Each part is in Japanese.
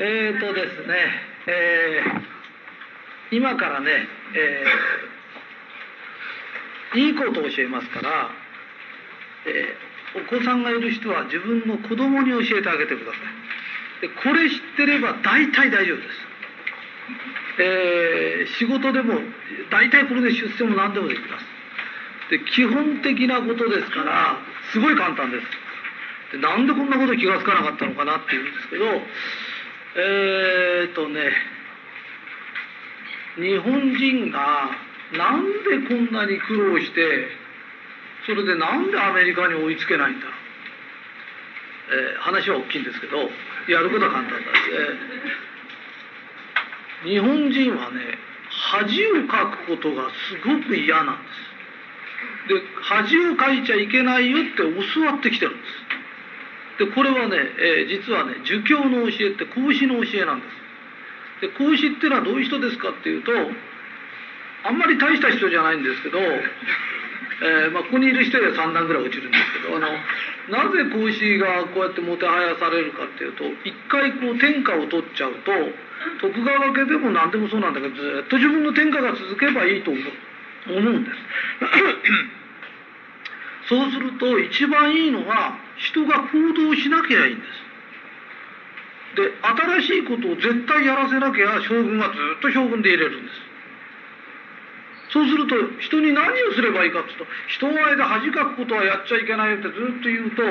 えーとですね、えー、今からね、えー、いいことを教えますから、えー、お子さんがいる人は自分の子供に教えてあげてください。でこれ知ってれば大体大丈夫です。えー、仕事でも大体これで出世も何でもできます。で基本的なことですからすごい簡単です。でなんでこんなこと気が付かなかったのかなっていうんですけどえー、っとね日本人がなんでこんなに苦労してそれでなんでアメリカに追いつけないんだ？ろう、えー、話は大きいんですけどやることは簡単だ、えー、日本人はね恥をかくことがすごく嫌なんです。で恥をかいちゃいけないよって教わってきてるんです。でこれはね、えー、実はね儒教の教えって孔子の教えなんですで孔子っていうのはどういう人ですかっていうとあんまり大した人じゃないんですけど、えーまあ、ここにいる人で3段ぐらい落ちるんですけどあのなぜ孔子がこうやってもてはやされるかっていうと一回こう天下を取っちゃうと徳川家でも何でもそうなんだけどずっと自分の天下が続けばいいと思う思うんです。そうすると一番いいのは人が行動しなきゃいいんです。で新しいことを絶対やらせなきゃ将軍はずっと将軍でいれるんです。そうすると人に何をすればいいかっていうと人前で恥かくことはやっちゃいけないよってずっと言うと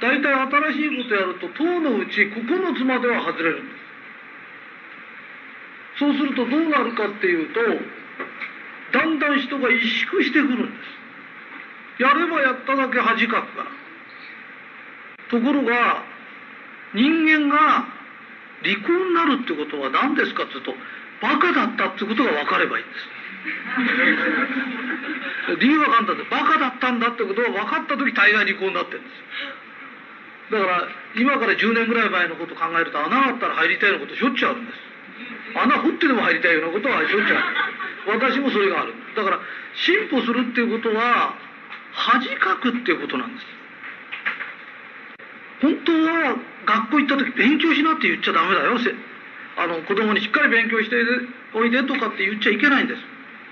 大体新しいことやると塔のうち9つまでは外れるんです。そうするとどうなるかっていうとだんだん人が萎縮してくるんです。やればやっただけ恥かくから。ところが人間が利口になるってことは何ですかっていうとバカだったってことが分かればいいんです。理由は簡単でバカだったんだってことが分かった時大概利口になってるんです。だから今から10年ぐらい前のこと考えると穴があったら入りたいようなことしょっちゅうあるんです。穴掘ってでも入りたいようなことはしょっちゅうある。私もそれがある。だから進歩するっていうことは恥かくっていうことなんです。本当は学校行った時勉強しなって言っちゃダメだよあの子供にしっかり勉強しておいでとかって言っちゃいけないんです。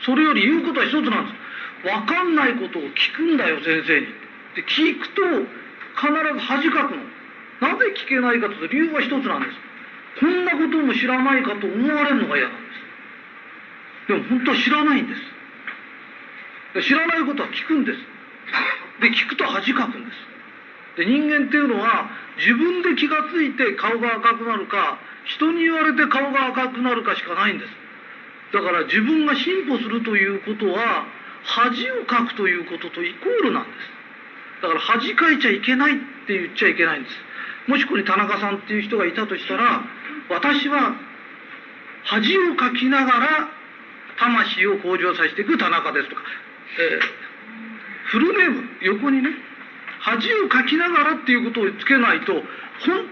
それより言うことは一つなんです。分かんないことを聞くんだよ先生に。で聞くと必ず恥かくの。なぜ聞けないかというと理由は一つなんです。こんなことも知らないかと思われるのが嫌なんです。でも本当は知らないんです。知らないことは聞くんです。で聞くと恥かくんです。で人間っていうのは自分で気が付いて顔が赤くなるか人に言われて顔が赤くなるかしかないんです。だから自分が進歩するということは恥をかくということとイコールなんです。だから恥かいちゃいけないって言っちゃいけないんです。もしここに田中さんっていう人がいたとしたら私は恥をかきながら魂を向上させていく田中ですとか、えーフルネーム横にね恥をかきながらっていうことをつけないと本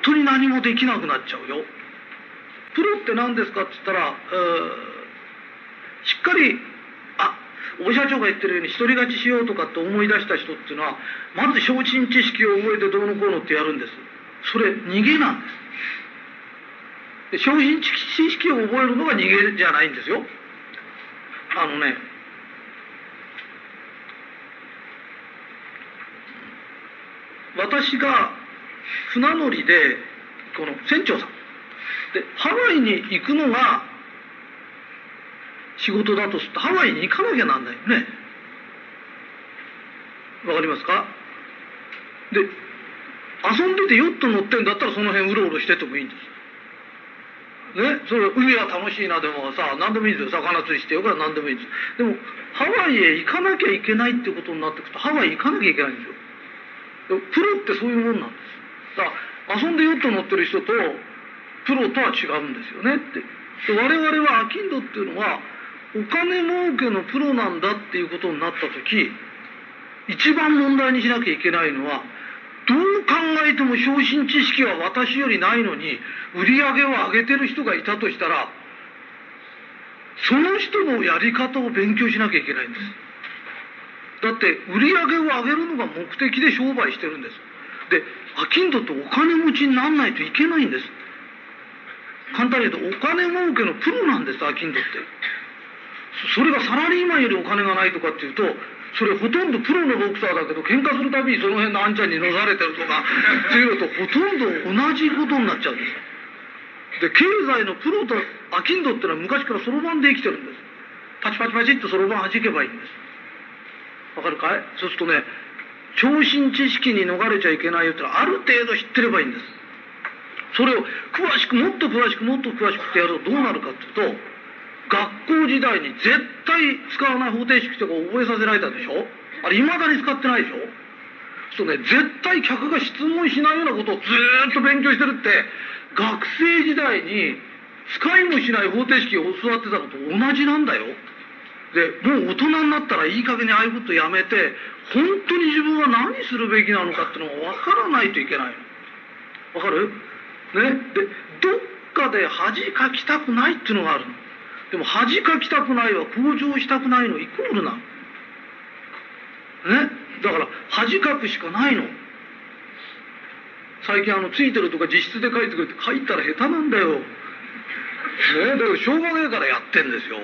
当に何もできなくなっちゃうよ。プロって何ですかって言ったら、しっかりあ大社長が言ってるように独り勝ちしようとかって思い出した人っていうのはまず昇進知識を覚えてどうのこうのってやるんです。それ逃げなんです。で昇進知識を覚えるのが逃げじゃないんですよ。あのね私が船乗りでこの船長さん。でハワイに行くのが仕事だとするとハワイに行かなきゃなんないよね。わかりますか？で遊んでてヨット乗ってんだったらその辺うろうろしててもいいんです。ね、それ海は楽しいなでもさ何でもいいですよ。魚釣りしてよから何でもいいです。でもハワイへ行かなきゃいけないってことになってくるとハワイ行かなきゃいけないんですよ。プロってそういうもんなんですだから遊んでヨット乗ってる人とプロとは違うんですよねってで我々はアキンドっていうのはお金儲けのプロなんだっていうことになった時一番問題にしなきゃいけないのはどう考えても昇進知識は私よりないのに売り上げを上げてる人がいたとしたらその人のやり方を勉強しなきゃいけないんです。だって売り上げを上げるのが目的で商売してるんです。で商人ってお金持ちになんないといけないんです。簡単に言うとお金儲けのプロなんですアキンドって。それがサラリーマンよりお金がないとかっていうとそれほとんどプロのボクサーだけど喧嘩するたびにその辺のあんちゃんに乗されてるとかっていうのとほとんど同じことになっちゃうんです。で経済のプロとアキンドってのは昔からそろばんで生きてるんです。パチパチパチってそろばん弾けばいいんです。わかるかい？そうするとね超新知識に逃れちゃいけないよってある程度知ってればいいんです。それを詳しくもっと詳しくもっと詳しくってやるとどうなるかっていうと学校時代に絶対使わない方程式とか覚えさせられたでしょ？あれ未だに使ってないでしょ？そうね絶対客が質問しないようなことをずっと勉強してるって学生時代に使いもしない方程式を教わってたのと同じなんだよ。でもう大人になったらいい加減にああいうことやめて本当に自分は何するべきなのかっていうのが分からないといけないの。わかる？ね？でどっかで恥かきたくないっていうのがあるの。でも恥かきたくないは向上したくないのイコールなの。ね？だから恥かくしかないの。最近あのついてるとか実質で書いてくれて書いたら下手なんだよ。ね？だけどしょうがねえからやってんですよ。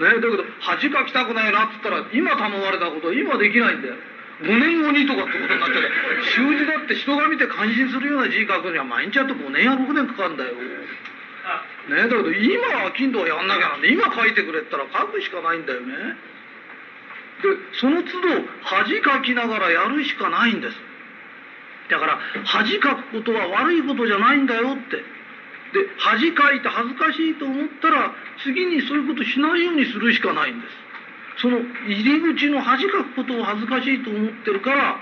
ねだけど恥かきたくないなっつったら今頼まれたこと今できないんだよ。5年後にとかってことになっちゃって習字だって人が見て感心するような字書くには毎日やっと5年や6年かかるんだよ。ねだけど今は金土はやんなきゃなんで今書いてくれったら書くしかないんだよね。でその都度恥かきながらやるしかないんです。だから恥かくことは悪いことじゃないんだよって。で恥かいて恥ずかしいと思ったら次にそういうことしないようにするしかないんです。その入り口の恥かくことを恥ずかしいと思ってるから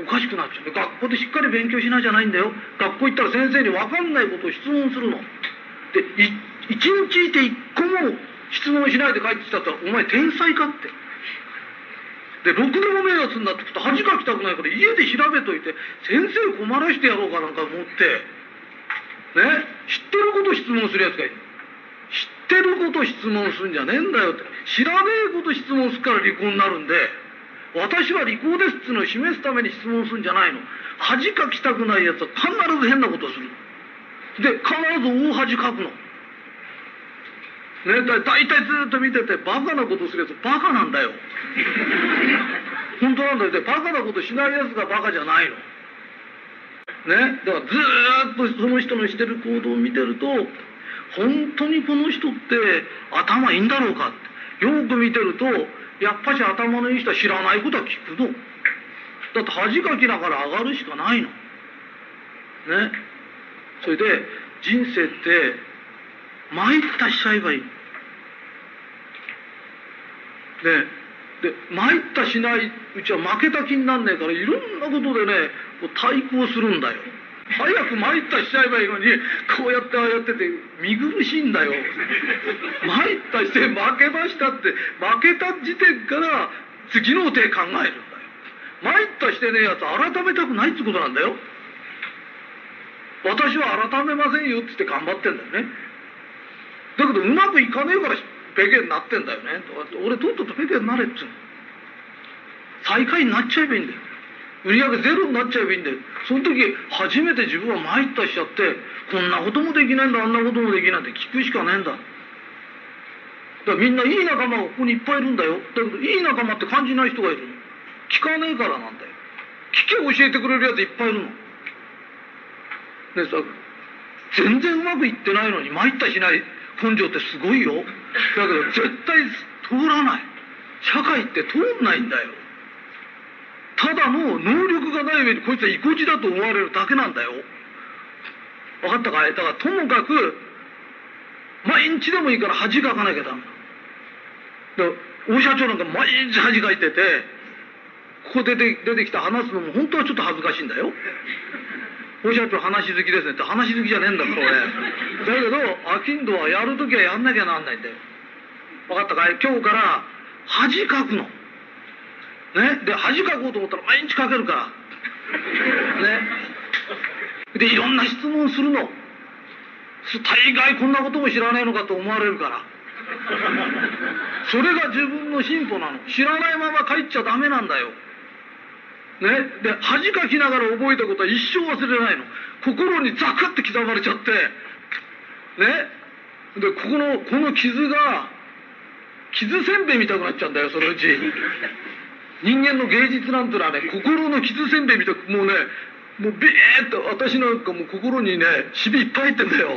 おかしくなっちゃう。学校でしっかり勉強しないじゃないんだよ。学校行ったら先生に分かんないことを質問するの。で一日いて一個も質問しないで帰ってきたったらお前天才かって。でろくでもねえやつになってくと恥かきたくないから家で調べといて先生困らしてやろうかなんか思って。ね知ってること質問するやつがいる。知ってること質問するんじゃねえんだよって。知らねえこと質問するから離婚になるんで私は離婚ですっつうのを示すために質問するんじゃないの。恥かきたくないやつは必ず変なことする。で必ず大恥かくの。ね、だ大体ずっと見ててバカなことするやつバカなんだよ。本当なんだよ。でバカなことしないやつがバカじゃないの。ね。だからずっとその人のしてる行動を見てると本当にこの人って頭いいんだろうかって。よく見てるとやっぱし頭のいい人は知らないことは聞くの。だって恥かきながら上がるしかないの。ね。それで人生って参ったしちゃえばいい。でで参ったしないうちは負けた気になんねえからいろんなことでねこう対抗するんだよ。早く参ったしちゃえばいいのにこうやってああやってて見苦しいんだよ。参ったして負けましたって負けた時点から次の手考えるんだよ。参ったしてねえやつ改めたくないってことなんだよ。私は改めませんよっつって頑張ってんだよね。だけどうまくいかねえからペケになってんだよね。とかって俺とっととペケになれっつうの。最下位になっちゃえばいいんだよ。売り上げゼロになっちゃえばいいんだよ。その時初めて自分は参ったしちゃってこんなこともできないんだあんなこともできないんだ聞くしかねえんだ。だからみんないい仲間がここにいっぱいいるんだよ。だけどいい仲間って感じない人がいるの。聞かねえからなんだよ。聞け教えてくれるやついっぱいいるの。でさ全然うまくいってないのに参ったしない。根性ってすごいよ。だけど絶対通らない。社会って通んないんだよ。ただの能力がない上にこいつは意固地だと思われるだけなんだよ。分かったかい？だからともかく毎日でもいいから恥かかなきゃダメ。だ大社長なんか毎日恥かいててここ出て出てきて話すのも本当はちょっと恥ずかしいんだよ。大社長話好きですねって。話好きじゃねえんだから俺。だけどアキンドはやるときはやんなきゃなんないんだよ。分かったかい？今日から恥かくの。ね？で恥かこうと思ったら毎日かけるから。ね？でいろんな質問するの。大概こんなことも知らないのかと思われるから。それが自分の進歩なの。知らないまま帰っちゃダメなんだよね、で恥かきながら覚えたことは一生忘れないの。心にザクッて刻まれちゃって。ね。でここのこの傷が傷せんべいみたくなっちゃうんだよそのうち。人間の芸術なんてのはね心の傷せんべいみたくもうねもうビーッと私なんかもう心にねしびいっぱい入ってんだよ。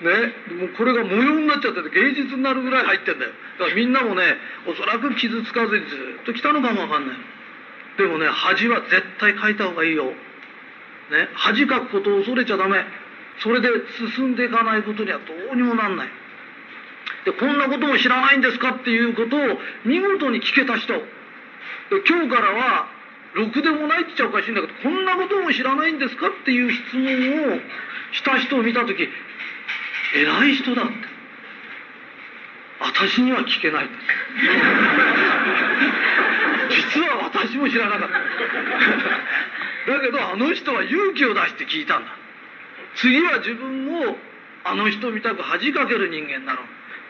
ね。もうこれが模様になっちゃってて芸術になるぐらい入ってんだよ。だからみんなもねおそらく傷つかずにずっと来たのかもわかんない。でもね恥は絶対書いた方がいいよ。ね恥かくことを恐れちゃダメ。それで進んでいかないことにはどうにもなんない。でこんなことも知らないんですかっていうことを見事に聞けた人。で今日からはろくでもないって言っちゃおかしいんだけどこんなことも知らないんですかっていう質問をした人を見た時偉い人だって。私には聞けない。です実は私も知らなかった。だけどあの人は勇気を出して聞いたんだ。次は自分もあの人みたく恥かける人間なの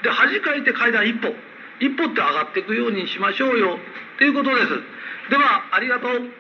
で恥かいて階段一歩。一歩って上がっていくようにしましょうよ。っていうことです。ではありがとう。